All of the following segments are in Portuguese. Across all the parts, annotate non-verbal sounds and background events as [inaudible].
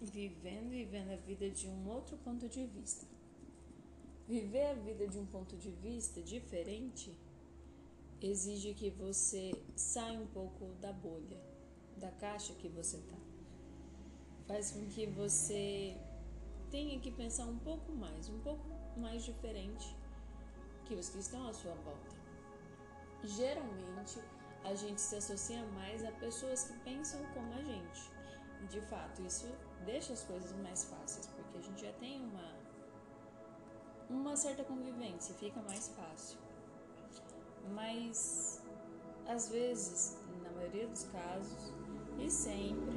vivendo e vendo a vida de um outro ponto de vista. Viver a vida de um ponto de vista diferente exige que você saia um pouco da bolha, da caixa que você tá. Faz com que você tenha que pensar um pouco mais, um pouco mais diferente que os que estão à sua volta. Geralmente, a gente se associa mais a pessoas que pensam como a gente. De fato, isso deixa as coisas mais fáceis, porque a gente já tem uma uma certa convivência, fica mais fácil. Mas às vezes, na maioria dos casos, e sempre,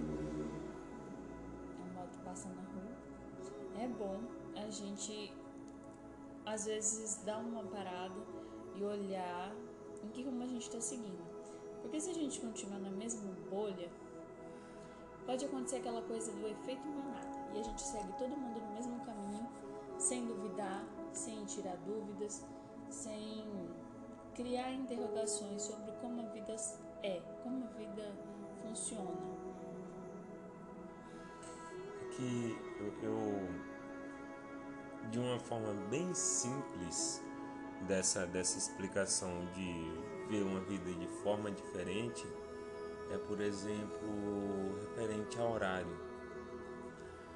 a moto passa na rua, é bom a gente às vezes dar uma parada e olhar em que rumo a gente está seguindo. Porque se a gente continuar na mesma bolha, pode acontecer aquela coisa do efeito manada e a gente segue todo mundo no mesmo caminho, sem duvidar, sem tirar dúvidas, sem criar interrogações sobre como a vida é, como a vida funciona. Que eu, eu de uma forma bem simples dessa, dessa explicação de ver uma vida de forma diferente é, por exemplo, referente ao horário.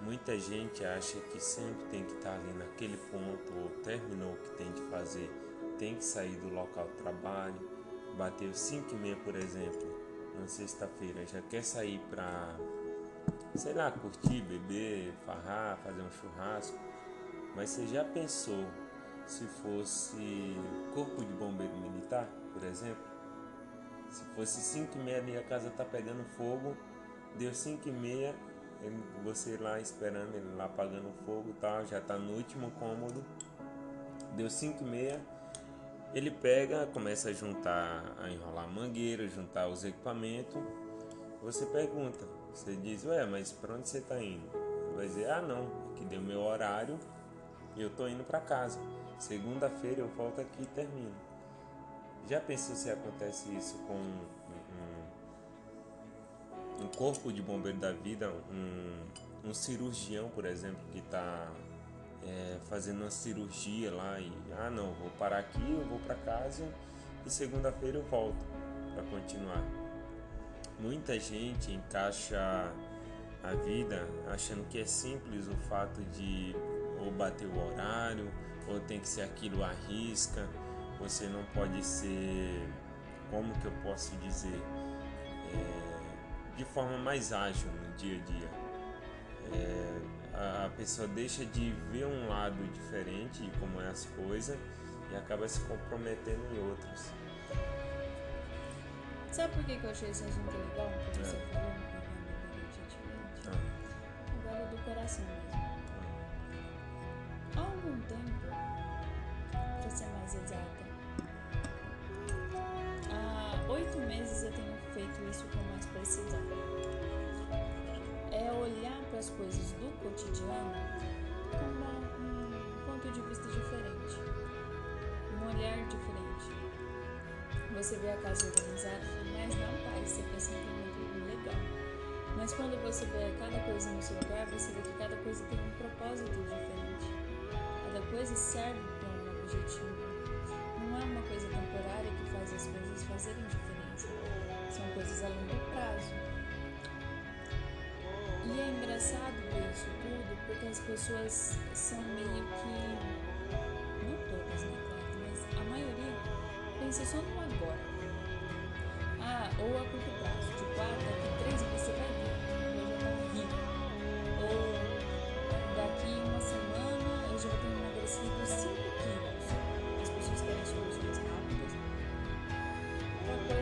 Muita gente acha que sempre tem que estar ali naquele ponto, ou terminou o que tem de fazer, tem que sair do local de trabalho, bateu 5 e meia, por exemplo, na sexta-feira, já quer sair para, sei lá, curtir, beber, farrar, fazer um churrasco. Mas você já pensou se fosse corpo de bombeiro militar, por exemplo? Se fosse 5 e meia e a casa tá pegando fogo, deu 5 e meia, você lá esperando, ele lá apagando fogo e tal, já tá no último cômodo, deu 5 e meia, ele pega, começa a juntar, a enrolar mangueira, juntar os equipamentos, você pergunta, você diz, ué, mas para onde você tá indo? Ele vai dizer, ah não, que deu meu horário e eu tô indo para casa. Segunda-feira eu volto aqui e termino. Já pensou se acontece isso com um, um, corpo de bombeiro da vida, um, um cirurgião, por exemplo, que está é, fazendo uma cirurgia lá e ah não, vou parar aqui, eu vou para casa e segunda-feira eu volto para continuar. Muita gente encaixa a vida achando que é simples o fato de ou bater o horário ou tem que ser aquilo à risca, você não pode ser, como que eu posso dizer, é, de forma mais ágil no dia a dia. É, a pessoa deixa de ver um lado diferente de como é as coisas e acaba se comprometendo em outros. Sabe por que, eu achei esse assunto legal? Porque é. você falou no programa recentemente? Ah. Agora do coração mesmo. Há algum tempo, para ser mais exata, há oito meses eu tenho feito isso com mais precisão. É olhar para as coisas do cotidiano com um ponto de vista diferente, um olhar diferente. Você vê a casa organizada, mas não pai, você pensa que é tudo legal. Mas quando você vê cada coisa no seu lugar, você vê que cada coisa tem um propósito diferente coisa serve para um objetivo. Fazerem diferença. São coisas a longo prazo. E é engraçado ver isso tudo porque as pessoas são meio que. Não todas, né, claro, mas a maioria pensa só no agora. Ah, ou a curto prazo, de 4 a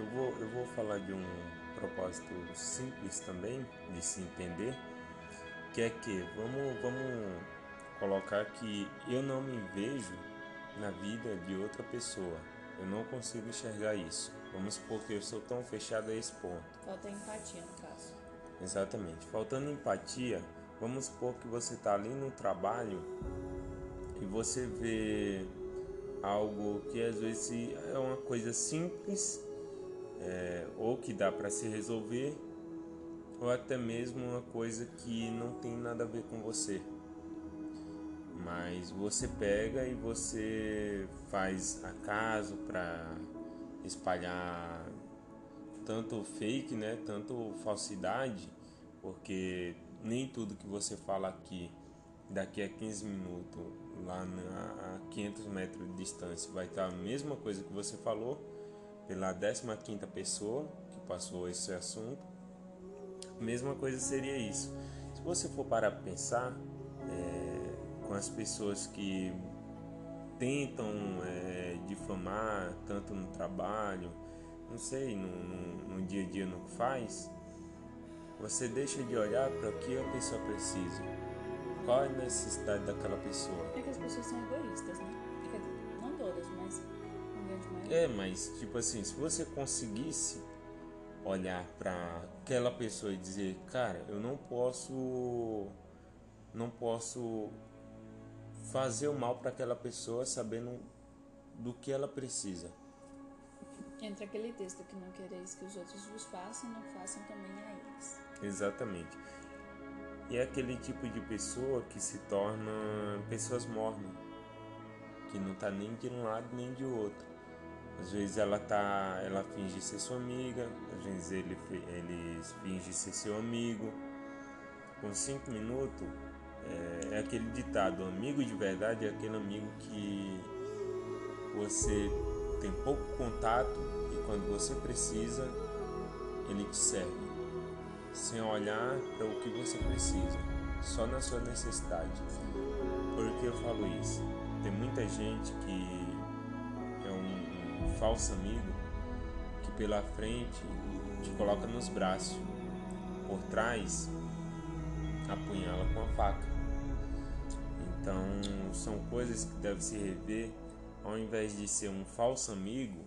Eu vou, eu vou falar de um propósito simples também, de se entender. que é que vamos, vamos colocar que eu não me vejo na vida de outra pessoa. Eu não consigo enxergar isso. Vamos supor que eu sou tão fechado a esse ponto. Falta empatia no caso. Exatamente. Faltando empatia, vamos supor que você está ali no trabalho e você vê algo que às vezes é uma coisa simples é, ou que dá para se resolver ou até mesmo uma coisa que não tem nada a ver com você. Mas você pega e você faz acaso para espalhar tanto fake, né, tanto falsidade, porque nem tudo que você fala aqui daqui a 15 minutos lá a 500 metros de distância vai estar a mesma coisa que você falou pela 15 quinta pessoa que passou esse assunto mesma coisa seria isso se você for para pensar é, com as pessoas que tentam é, difamar tanto no trabalho não sei no, no, no dia a dia no que faz você deixa de olhar para o que a pessoa precisa qual é a necessidade daquela pessoa? É que as pessoas são egoístas, né? É, mas tipo assim, se você conseguisse olhar para aquela pessoa e dizer, cara, eu não posso não posso fazer o mal para aquela pessoa sabendo do que ela precisa. Entra aquele texto que não quereis que os outros vos façam, não façam também a eles. Exatamente. E é aquele tipo de pessoa que se torna pessoas mornas, que não tá nem de um lado nem de outro. Às vezes ela tá, ela finge ser sua amiga, às vezes ele, ele finge ser seu amigo. Com cinco minutos é, é aquele ditado, amigo de verdade é aquele amigo que você tem pouco contato e quando você precisa ele te serve sem olhar para o que você precisa, só na sua necessidade. Por que eu falo isso? Tem muita gente que falso amigo que pela frente te coloca nos braços, por trás apunhala com a faca. Então são coisas que devem se rever ao invés de ser um falso amigo,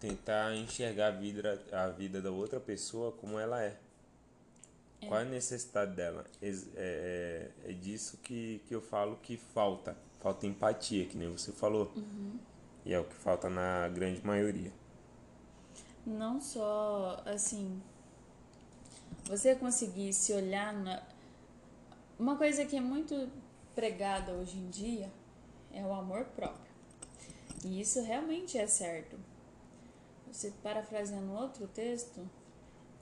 tentar enxergar a vida, a vida da outra pessoa como ela é. É. Qual é a necessidade dela? É, é, é, disso que, que eu falo que falta. Falta empatia, que nem você falou. Uhum. E é o que falta na grande maioria. Não só, assim, você conseguir se olhar na... Uma coisa que é muito pregada hoje em dia é o amor próprio. E isso realmente é certo. Você parafraseando outro texto,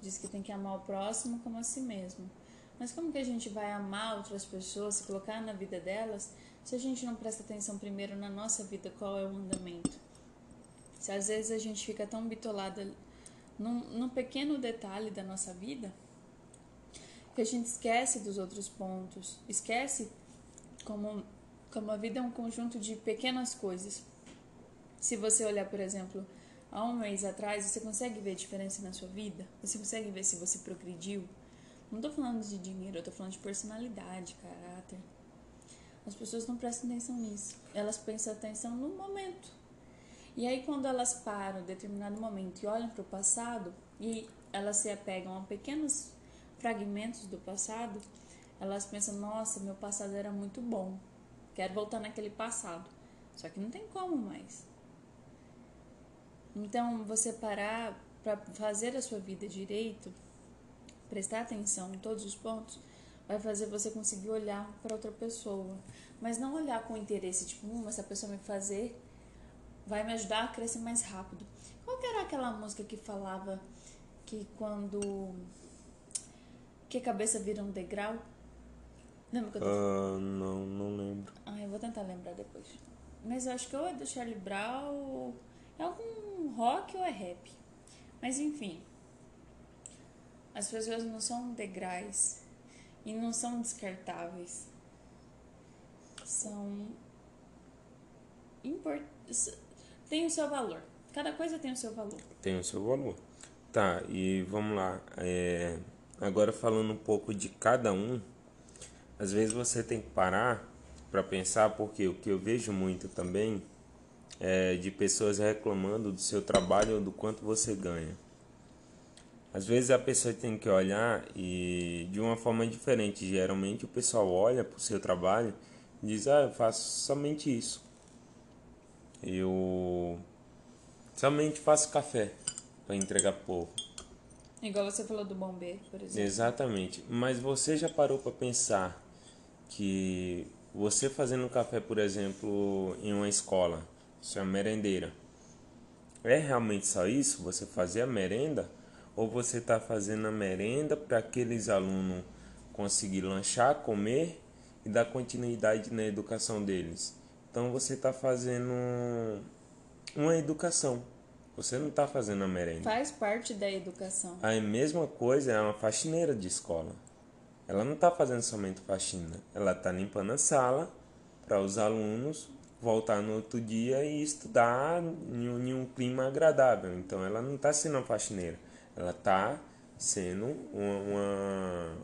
diz que tem que amar o próximo como a si mesmo. Mas como que a gente vai amar outras pessoas, se colocar na vida delas, se a gente não presta atenção primeiro na nossa vida, qual é o andamento? Se às vezes a gente fica tão bitolada num, num pequeno detalhe da nossa vida, que a gente esquece dos outros pontos, esquece como, como a vida é um conjunto de pequenas coisas. Se você olhar, por exemplo, há um mês atrás, você consegue ver a diferença na sua vida? Você consegue ver se você progrediu? Não estou falando de dinheiro, eu estou falando de personalidade, caráter. As pessoas não prestam atenção nisso. Elas prestam atenção no momento. E aí, quando elas param em determinado momento e olham para o passado e elas se apegam a pequenos fragmentos do passado, elas pensam: nossa, meu passado era muito bom, quero voltar naquele passado. Só que não tem como mais. Então, você parar para fazer a sua vida direito, prestar atenção em todos os pontos, vai fazer você conseguir olhar para outra pessoa. Mas não olhar com interesse, tipo, hum, essa pessoa me fazer vai me ajudar a crescer mais rápido. Qual que era aquela música que falava que quando que a cabeça vira um degrau? Lembra que eu tô uh, Não, não lembro. Ah, eu vou tentar lembrar depois. Mas eu acho que ou é do Charlie Brown ou é algum rock ou é rap. Mas enfim. As pessoas não são degraus e não são descartáveis. São import... tem o seu valor. Cada coisa tem o seu valor. Tem o seu valor. Tá, e vamos lá. É... Agora falando um pouco de cada um, às vezes você tem que parar para pensar, porque o que eu vejo muito também é de pessoas reclamando do seu trabalho ou do quanto você ganha. Às vezes a pessoa tem que olhar e de uma forma diferente. Geralmente o pessoal olha para o seu trabalho e diz: Ah, eu faço somente isso. Eu somente faço café para entregar para o povo. Igual você falou do bombeiro, por exemplo. Exatamente. Mas você já parou para pensar que você fazendo café, por exemplo, em uma escola, isso é uma merendeira, é realmente só isso? Você fazer a merenda? Ou você está fazendo a merenda para aqueles alunos conseguir lanchar, comer e dar continuidade na educação deles? Então você está fazendo uma educação. Você não está fazendo a merenda. Faz parte da educação. A mesma coisa é uma faxineira de escola. Ela não está fazendo somente faxina. Ela está limpando a sala para os alunos voltar no outro dia e estudar em um, um clima agradável. Então ela não está sendo uma faxineira. Ela está sendo uma, uma,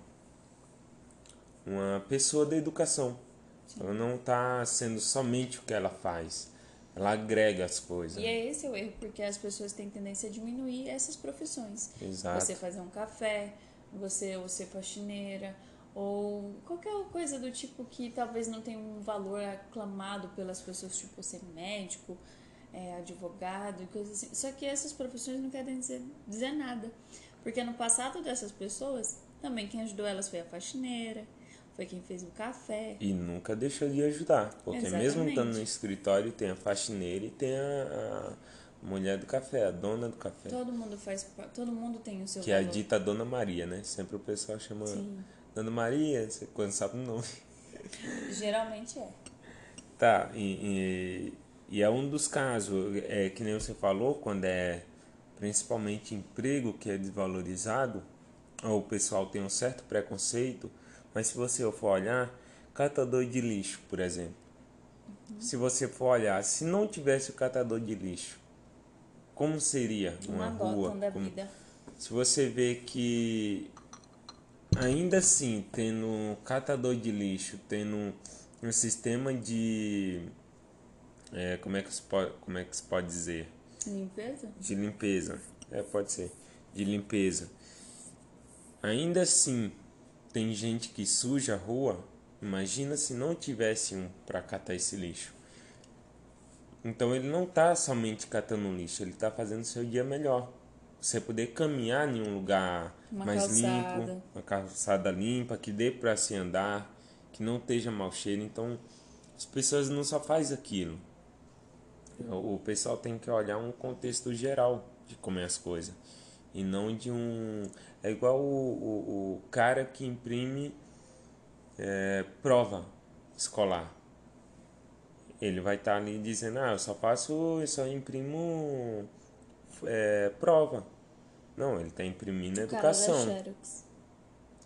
uma pessoa da educação. Sim. Ela não está sendo somente o que ela faz ela agrega as coisas. E é esse o erro, porque as pessoas têm tendência a diminuir essas profissões. Exato. Você fazer um café, você ou ser faxineira, ou qualquer coisa do tipo que talvez não tenha um valor aclamado pelas pessoas, tipo ser médico, é, advogado e coisas assim. Só que essas profissões não querem dizer, dizer nada. Porque no passado dessas pessoas, também quem ajudou elas foi a faxineira, foi quem fez o café. E nunca deixou de ajudar, porque Exatamente. mesmo estando no escritório tem a faxineira e tem a, a, mulher do café, a dona do café. Todo mundo faz, todo mundo tem o seu Que valor. é a dita Dona Maria, né? Sempre o pessoal chama Sim. Dona Maria, quando sabe o nome. Geralmente é. Tá, e, e, e, é um dos casos, é que nem você falou, quando é principalmente emprego que é desvalorizado, ou o pessoal tem um certo preconceito, mas se você for olhar, catador de lixo, por exemplo. Uhum. Se você for olhar, se não tivesse o catador de lixo, como seria uma, uma rua? Da como... vida. Se você vê que ainda assim, tendo um catador de lixo, tendo um sistema de é, como é que se pode, como é que se pode dizer? Limpeza? De limpeza. É, pode ser. De limpeza. Ainda assim, tem gente que suja a rua. Imagina se não tivesse um para catar esse lixo. Então ele não está somente catando lixo, ele está fazendo seu dia melhor. Você poder caminhar em um lugar uma mais calçada. limpo, uma calçada limpa, que dê para se andar, que não esteja mau cheiro. Então as pessoas não só fazem aquilo. O pessoal tem que olhar um contexto geral de como é as coisas e não de um. É igual o, o, o cara que imprime é, prova escolar. Ele vai estar tá ali dizendo: Ah, eu só faço, eu só imprimo é, prova. Não, ele está imprimindo educação.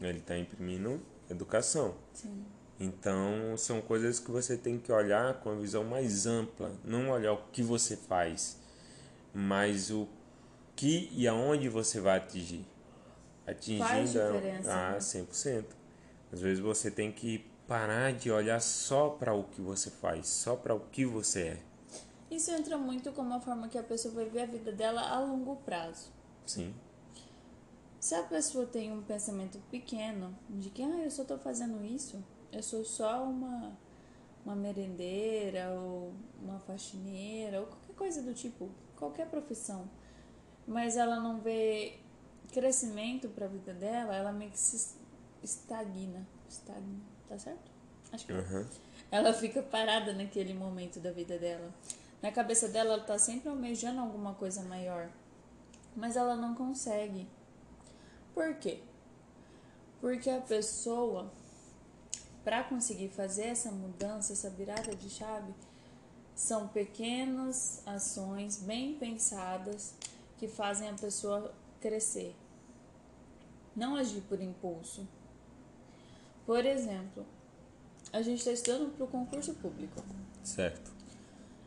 Ele está imprimindo educação. Sim. Então, são coisas que você tem que olhar com a visão mais ampla, não olhar o que você faz, mas o que e aonde você vai atingir. Atingindo Faz a, a 100%. Às vezes você tem que parar de olhar só para o que você faz, só para o que você é. Isso entra muito como a forma que a pessoa vai ver a vida dela a longo prazo. Sim. Se a pessoa tem um pensamento pequeno de que ah, eu só estou fazendo isso, eu sou só uma, uma merendeira ou uma faxineira ou qualquer coisa do tipo, qualquer profissão mas ela não vê crescimento para a vida dela, ela meio que se estagna. Estagna, tá certo? Acho que uhum. Ela fica parada naquele momento da vida dela. Na cabeça dela, ela tá sempre almejando alguma coisa maior. Mas ela não consegue. Por quê? Porque a pessoa, para conseguir fazer essa mudança, essa virada de chave, são pequenas ações bem pensadas que fazem a pessoa crescer. Não agir por impulso. Por exemplo, a gente está estudando para o concurso público. Certo.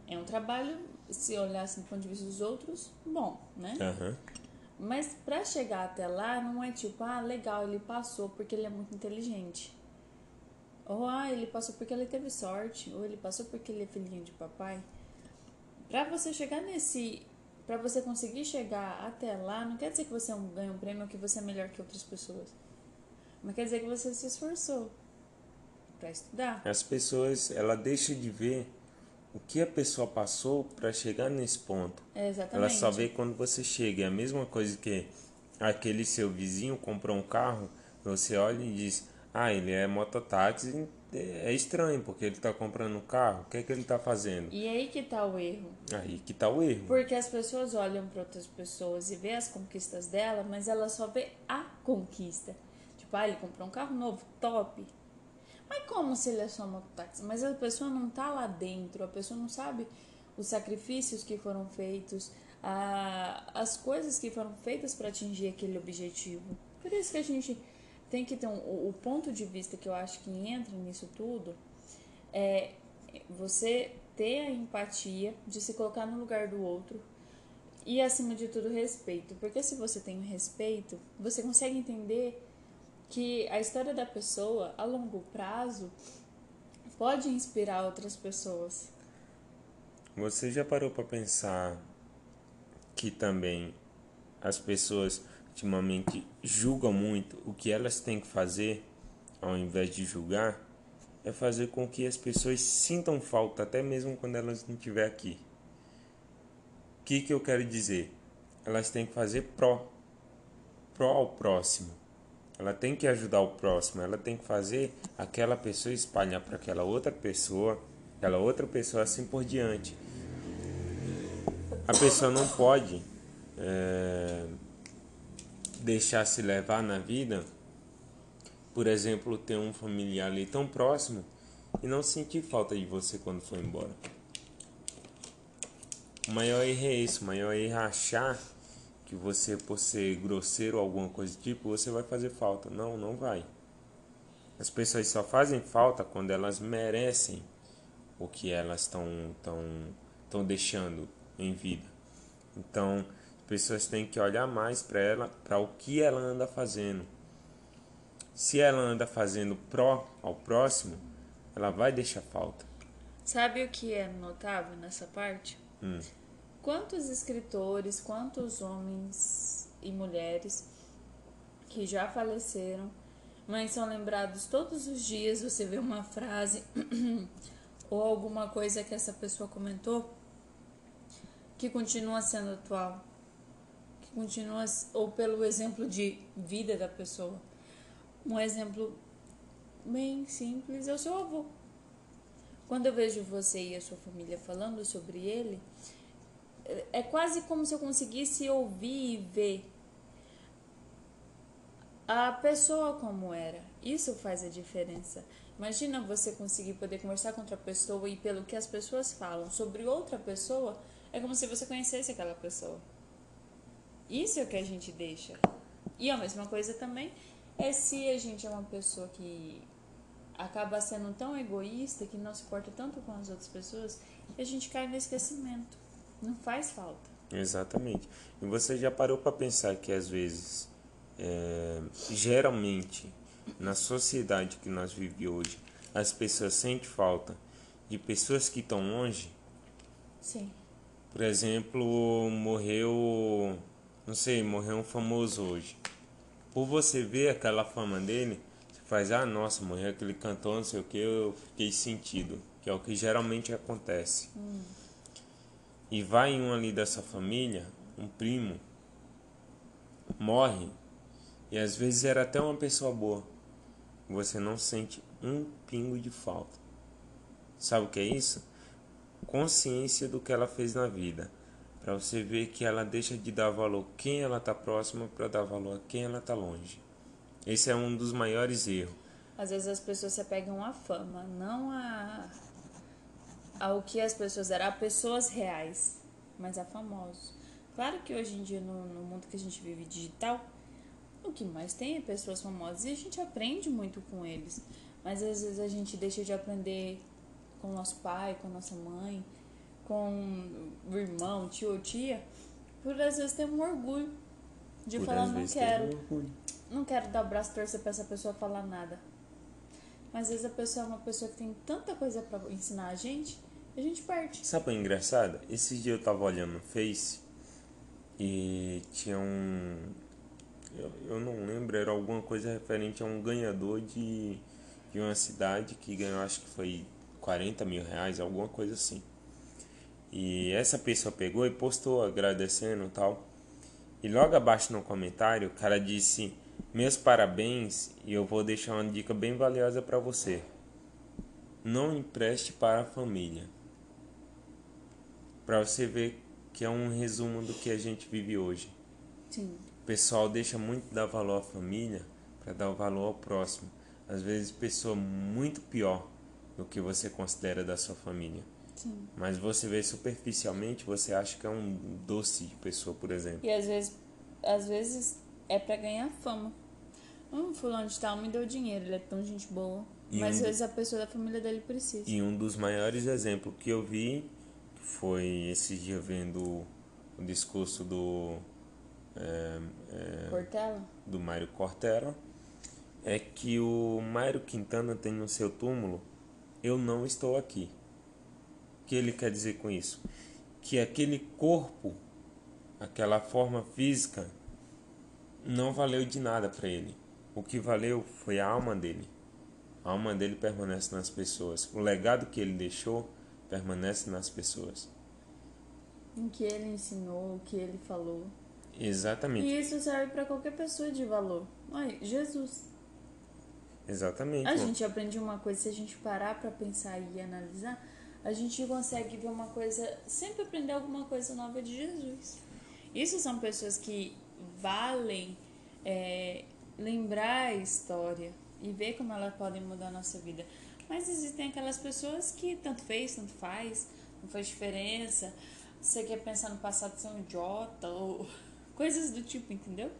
É um trabalho, se olhasse do ponto de vista dos outros, bom, né? Uhum. Mas para chegar até lá, não é tipo, ah, legal, ele passou porque ele é muito inteligente. Ou ah, ele passou porque ele teve sorte, ou ele passou porque ele é filhinho de papai. Pra você chegar nesse. Pra você conseguir chegar até lá, não quer dizer que você ganha um prêmio ou que você é melhor que outras pessoas. Mas quer dizer que você se esforçou para estudar. As pessoas, ela deixa de ver o que a pessoa passou para chegar nesse ponto. É exatamente. Ela só vê quando você chega. É a mesma coisa que aquele seu vizinho comprou um carro, você olha e diz: Ah, ele é mototáxi, é estranho, porque ele está comprando um carro, o que é que ele está fazendo? E aí que está o erro. Aí que está o erro. Porque as pessoas olham para outras pessoas e vê as conquistas dela, mas ela só vê a conquista. Tipo, ah, ele comprou um carro novo, top. Mas como se ele é só mototáxi? Mas a pessoa não tá lá dentro, a pessoa não sabe os sacrifícios que foram feitos, a, as coisas que foram feitas para atingir aquele objetivo. Por isso que a gente tem que ter um, o, o ponto de vista que eu acho que entra nisso tudo é você ter a empatia de se colocar no lugar do outro e acima de tudo respeito, porque se você tem respeito, você consegue entender que a história da pessoa a longo prazo pode inspirar outras pessoas. Você já parou para pensar que também as pessoas ultimamente julgam muito o que elas têm que fazer ao invés de julgar? É fazer com que as pessoas sintam falta até mesmo quando elas não estiver aqui. O que, que eu quero dizer? Elas têm que fazer pró, pró ao próximo ela tem que ajudar o próximo, ela tem que fazer aquela pessoa espalhar para aquela outra pessoa, aquela outra pessoa assim por diante. A pessoa não pode é, deixar se levar na vida, por exemplo, ter um familiar ali tão próximo e não sentir falta de você quando for embora. O maior erro é esse, o maior erro é achar que você, por ser grosseiro ou alguma coisa do tipo, você vai fazer falta. Não, não vai. As pessoas só fazem falta quando elas merecem o que elas estão tão, tão deixando em vida. Então, as pessoas têm que olhar mais para ela, para o que ela anda fazendo. Se ela anda fazendo pró ao próximo, ela vai deixar falta. Sabe o que é notável nessa parte? Hum quantos escritores, quantos homens e mulheres que já faleceram, mas são lembrados todos os dias. Você vê uma frase [clears throat] ou alguma coisa que essa pessoa comentou que continua sendo atual, que continua ou pelo exemplo de vida da pessoa. Um exemplo bem simples é o seu avô. Quando eu vejo você e a sua família falando sobre ele, é quase como se eu conseguisse ouvir e ver a pessoa como era. Isso faz a diferença. Imagina você conseguir poder conversar com outra pessoa e pelo que as pessoas falam sobre outra pessoa, é como se você conhecesse aquela pessoa. Isso é o que a gente deixa. E a mesma coisa também é se a gente é uma pessoa que acaba sendo tão egoísta, que não se importa tanto com as outras pessoas, a gente cai no esquecimento. Não faz falta. Exatamente. E você já parou para pensar que às vezes, é, geralmente, na sociedade que nós vivemos hoje, as pessoas sentem falta de pessoas que estão longe? Sim. Por exemplo, morreu, não sei, morreu um famoso hoje. Por você ver aquela fama dele, você faz, ah, nossa, morreu aquele cantor, não sei o que, eu fiquei sentido. Que é o que geralmente acontece. Hum e vai um ali dessa família, um primo, morre, e às vezes era até uma pessoa boa, você não sente um pingo de falta. Sabe o que é isso? Consciência do que ela fez na vida. Para você ver que ela deixa de dar valor quem ela está próxima para dar valor a quem ela está longe. Esse é um dos maiores erros. Às vezes as pessoas se apegam à fama, não a ao que as pessoas eram, a pessoas reais, mas a famosos. Claro que hoje em dia, no, no mundo que a gente vive digital, o que mais tem é pessoas famosas e a gente aprende muito com eles. Mas às vezes a gente deixa de aprender com nosso pai, com nossa mãe, com o irmão, tio ou tia, por às vezes ter um orgulho de por falar não quero. Não quero dar o braço torcer pra essa pessoa falar nada. Mas às vezes a pessoa é uma pessoa que tem tanta coisa para ensinar a gente, a gente parte. Sabe o é engraçado? Esses dias eu tava olhando no Face e tinha um. Eu, eu não lembro, era alguma coisa referente a um ganhador de, de uma cidade que ganhou, acho que foi 40 mil reais, alguma coisa assim. E essa pessoa pegou e postou agradecendo e tal. E logo abaixo no comentário, o cara disse: Meus parabéns e eu vou deixar uma dica bem valiosa para você. Não empreste para a família. Para você ver que é um resumo do que a gente vive hoje. Sim. O pessoal deixa muito dar valor à família para dar valor ao próximo. Às vezes, pessoa muito pior do que você considera da sua família. Sim. Mas você vê superficialmente, você acha que é um doce de pessoa, por exemplo. E às vezes, às vezes é para ganhar fama. Hum, fulano de tal me deu dinheiro, ele é tão gente boa. E Mas um- às vezes a pessoa da família dele precisa. E um dos maiores exemplos que eu vi foi esse dia vendo o discurso do, é, é, do Mário Cortella, é que o Mário Quintana tem no seu túmulo Eu não estou aqui. O que ele quer dizer com isso? Que aquele corpo, aquela forma física, não valeu de nada para ele. O que valeu foi a alma dele. A alma dele permanece nas pessoas. O legado que ele deixou permanece nas pessoas. O que ele ensinou, o que ele falou. Exatamente. E isso serve para qualquer pessoa de valor. Ai, Jesus. Exatamente. A mano. gente aprende uma coisa, se a gente parar pra pensar e analisar, a gente consegue ver uma coisa, sempre aprender alguma coisa nova de Jesus. Isso são pessoas que valem é, lembrar a história e ver como elas podem mudar a nossa vida. Mas existem aquelas pessoas que tanto fez, tanto faz, não faz diferença. Você quer pensar no passado ser um idiota ou [laughs] coisas do tipo, entendeu?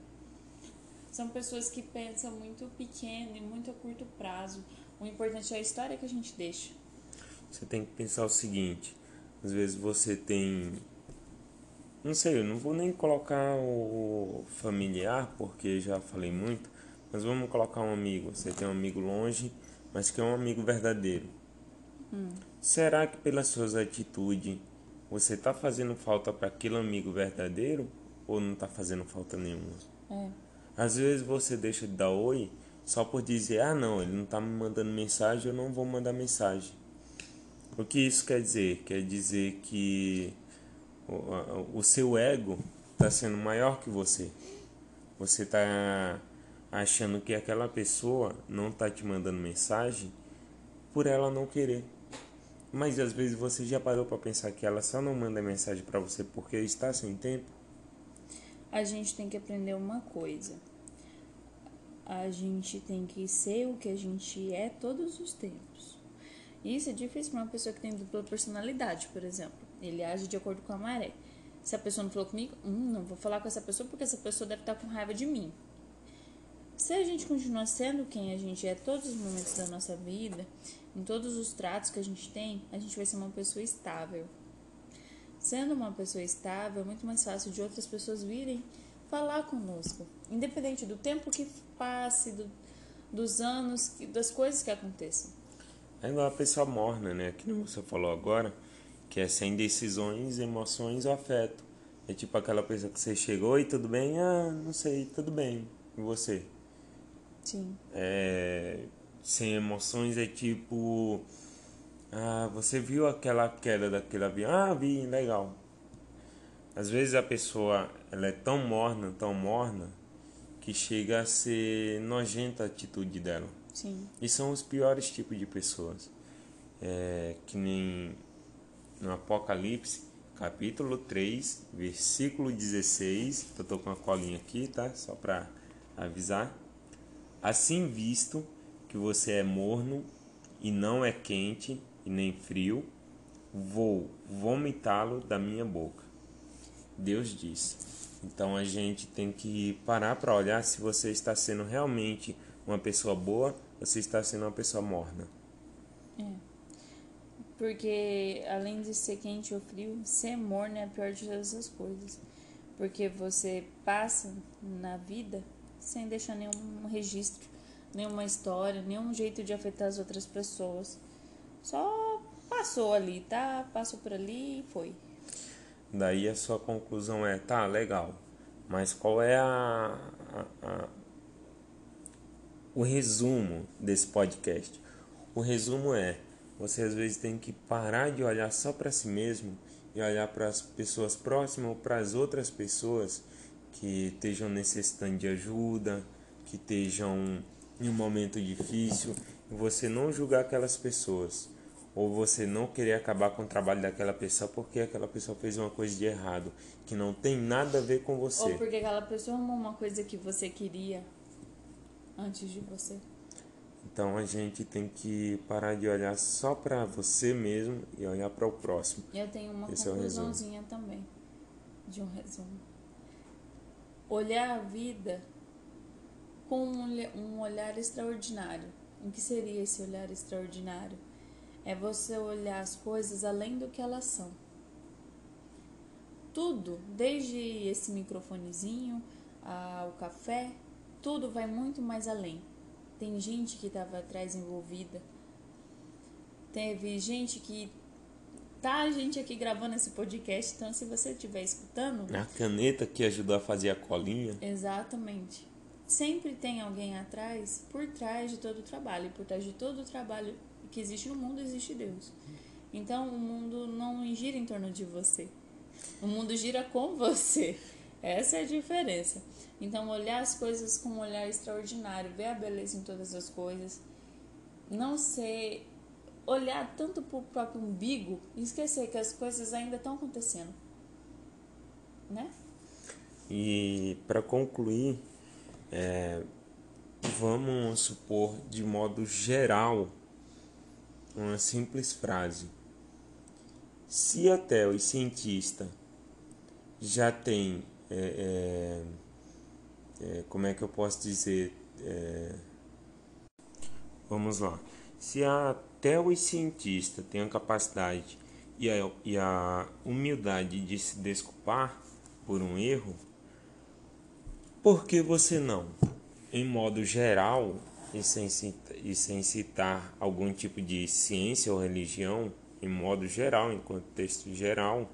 São pessoas que pensam muito pequeno e muito a curto prazo. O importante é a história que a gente deixa. Você tem que pensar o seguinte: às vezes você tem. Não sei, eu não vou nem colocar o familiar, porque já falei muito, mas vamos colocar um amigo. Você tem um amigo longe, mas que é um amigo verdadeiro. Será que pelas suas atitudes você está fazendo falta para aquele amigo verdadeiro ou não está fazendo falta nenhuma? É. Às vezes você deixa de dar oi só por dizer, ah não, ele não tá me mandando mensagem, eu não vou mandar mensagem. O que isso quer dizer? Quer dizer que o, o seu ego está sendo maior que você. Você está achando que aquela pessoa não está te mandando mensagem por ela não querer. Mas às vezes você já parou para pensar que ela só não manda mensagem para você porque está sem tempo? A gente tem que aprender uma coisa. A gente tem que ser o que a gente é todos os tempos. Isso é difícil para uma pessoa que tem dupla personalidade, por exemplo. Ele age de acordo com a maré. Se a pessoa não falou comigo, hum, não vou falar com essa pessoa porque essa pessoa deve estar com raiva de mim. Se a gente continuar sendo quem a gente é todos os momentos da nossa vida, em todos os tratos que a gente tem, a gente vai ser uma pessoa estável. Sendo uma pessoa estável, é muito mais fácil de outras pessoas virem falar conosco, independente do tempo que passe, do, dos anos, das coisas que aconteçam. É igual a pessoa morna, né? Que você falou agora, que é sem decisões, emoções ou afeto. É tipo aquela pessoa que você chegou e tudo bem? Ah, não sei, tudo bem. E você? Sim. É, sem emoções é tipo. Ah, você viu aquela queda daquele avião? Ah, vi, legal. Às vezes a pessoa ela é tão morna, tão morna, que chega a ser nojenta a atitude dela. Sim. E são os piores tipos de pessoas. É, que nem no Apocalipse, capítulo 3, versículo 16. Eu tô com a colinha aqui, tá? Só para avisar. Assim visto que você é morno e não é quente e nem frio, vou vomitá-lo da minha boca. Deus diz. Então a gente tem que parar para olhar se você está sendo realmente uma pessoa boa ou se está sendo uma pessoa morna. Porque além de ser quente ou frio, ser morno é a pior de todas as coisas. Porque você passa na vida sem deixar nenhum registro, nenhuma história, nenhum jeito de afetar as outras pessoas. Só passou ali, tá? Passou por ali e foi. Daí a sua conclusão é, tá, legal. Mas qual é a, a, a o resumo desse podcast? O resumo é, você às vezes tem que parar de olhar só para si mesmo e olhar para as pessoas próximas ou para as outras pessoas que estejam necessitando de ajuda, que estejam em um momento difícil, e você não julgar aquelas pessoas, ou você não querer acabar com o trabalho daquela pessoa porque aquela pessoa fez uma coisa de errado, que não tem nada a ver com você. Ou porque aquela pessoa amou uma coisa que você queria antes de você. Então a gente tem que parar de olhar só para você mesmo e olhar para o próximo. Eu tenho uma Esse conclusãozinha é também de um resumo. Olhar a vida com um olhar extraordinário. O que seria esse olhar extraordinário? É você olhar as coisas além do que elas são. Tudo, desde esse microfonezinho ao café, tudo vai muito mais além tem gente que estava atrás envolvida. Teve gente que tá a gente aqui gravando esse podcast, então se você estiver escutando, a caneta que ajudou a fazer a colinha. Exatamente. Sempre tem alguém atrás, por trás de todo o trabalho, e por trás de todo o trabalho que existe no mundo existe Deus. Então o mundo não gira em torno de você. O mundo gira com você. Essa é a diferença. Então, olhar as coisas com um olhar extraordinário, ver a beleza em todas as coisas, não ser olhar tanto para o próprio umbigo e esquecer que as coisas ainda estão acontecendo, né? E para concluir, é, vamos supor de modo geral uma simples frase: se até os cientistas já têm é, é, é, como é que eu posso dizer? É, vamos lá. Se até os cientistas têm a capacidade e a, e a humildade de se desculpar por um erro, por que você não? Em modo geral, e sem, e sem citar algum tipo de ciência ou religião, em modo geral, em contexto geral,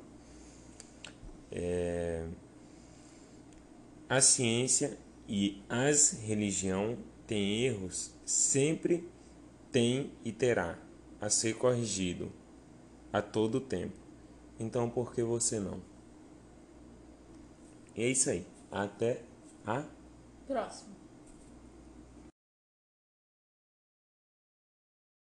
é, a ciência e as religião têm erros, sempre tem e terá a ser corrigido a todo tempo. Então por que você não? E é isso aí. Até a próxima.